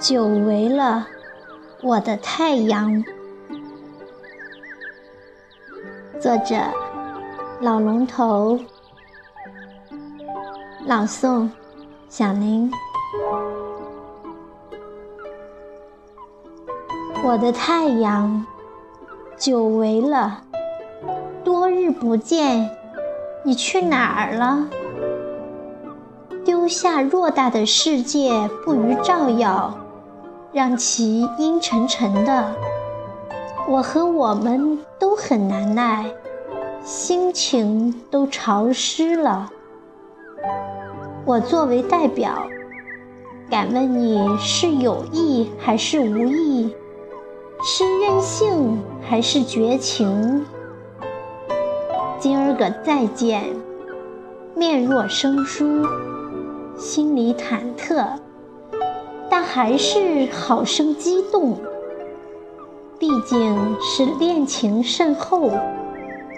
久违了，我的太阳。作者：老龙头。朗诵：小林。我的太阳，久违了，多日不见，你去哪儿了？丢下偌大的世界，不予照耀。让其阴沉沉的，我和我们都很难耐，心情都潮湿了。我作为代表，敢问你是有意还是无意？是任性还是绝情？今儿个再见，面若生疏，心里忐忑。但还是好生激动，毕竟是恋情甚厚，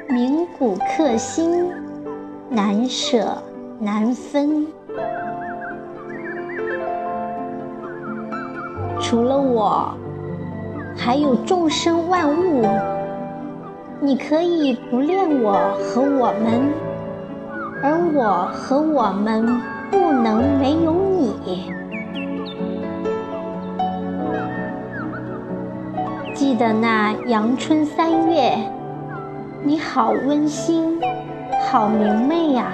铭骨刻心，难舍难分。除了我，还有众生万物。你可以不恋我和我们，而我和我们不能没有你。记得那阳春三月，你好温馨，好明媚呀，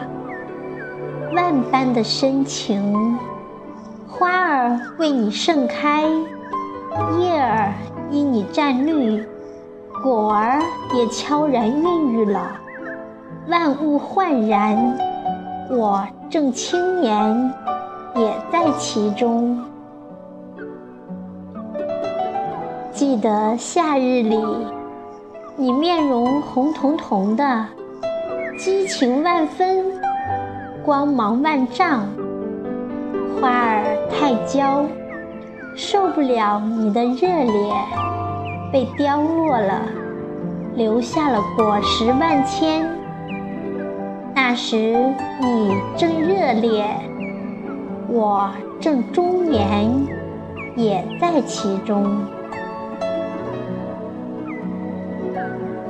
万般的深情，花儿为你盛开，叶儿因你绽绿，果儿也悄然孕育了，万物焕然，我正青年，也在其中。记得夏日里，你面容红彤彤的，激情万分，光芒万丈。花儿太娇，受不了你的热烈，被凋落了，留下了果实万千。那时你正热烈，我正中年，也在其中。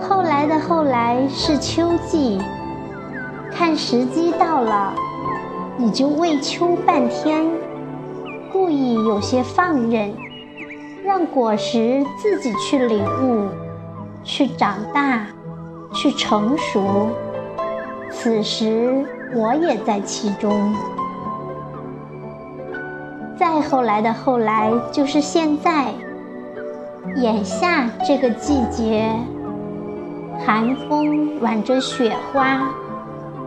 后来的后来是秋季，看时机到了，你就为秋半天，故意有些放任，让果实自己去领悟，去长大，去成熟。此时我也在其中。再后来的后来就是现在，眼下这个季节。寒风挽着雪花，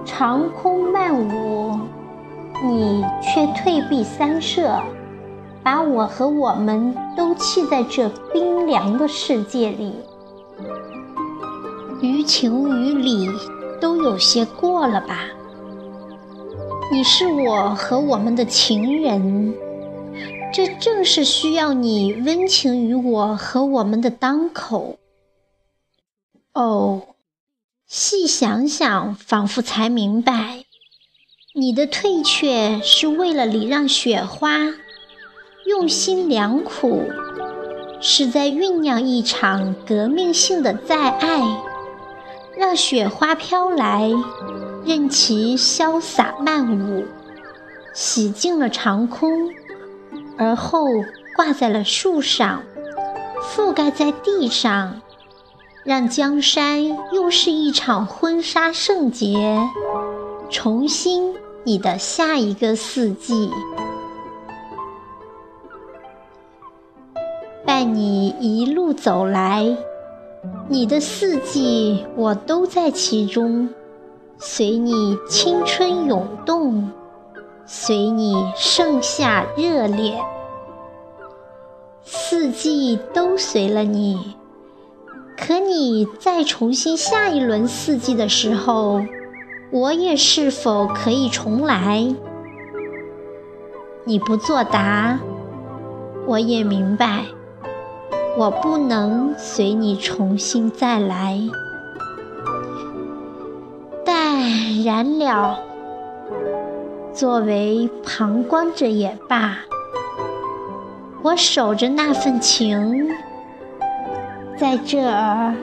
长空漫舞，你却退避三舍，把我和我们都弃在这冰凉的世界里。于情于理都有些过了吧？你是我和我们的情人，这正是需要你温情于我和我们的当口。哦，细想想，仿佛才明白，你的退却是为了礼让雪花，用心良苦，是在酝酿一场革命性的再爱，让雪花飘来，任其潇洒漫舞，洗净了长空，而后挂在了树上，覆盖在地上。让江山又是一场婚纱圣洁，重新你的下一个四季，伴你一路走来，你的四季我都在其中，随你青春涌动，随你盛夏热烈，四季都随了你。可你再重新下一轮四季的时候，我也是否可以重来？你不作答，我也明白，我不能随你重新再来。但然了，作为旁观者也罢，我守着那份情，在这儿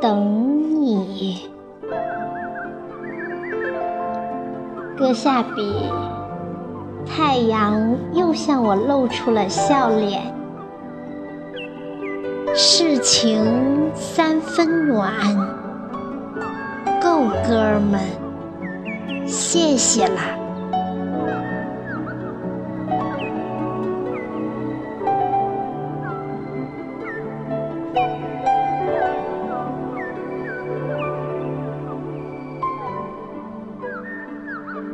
等你。搁下笔，太阳又向我露出了笑脸。事情三分暖，够哥们，谢谢啦。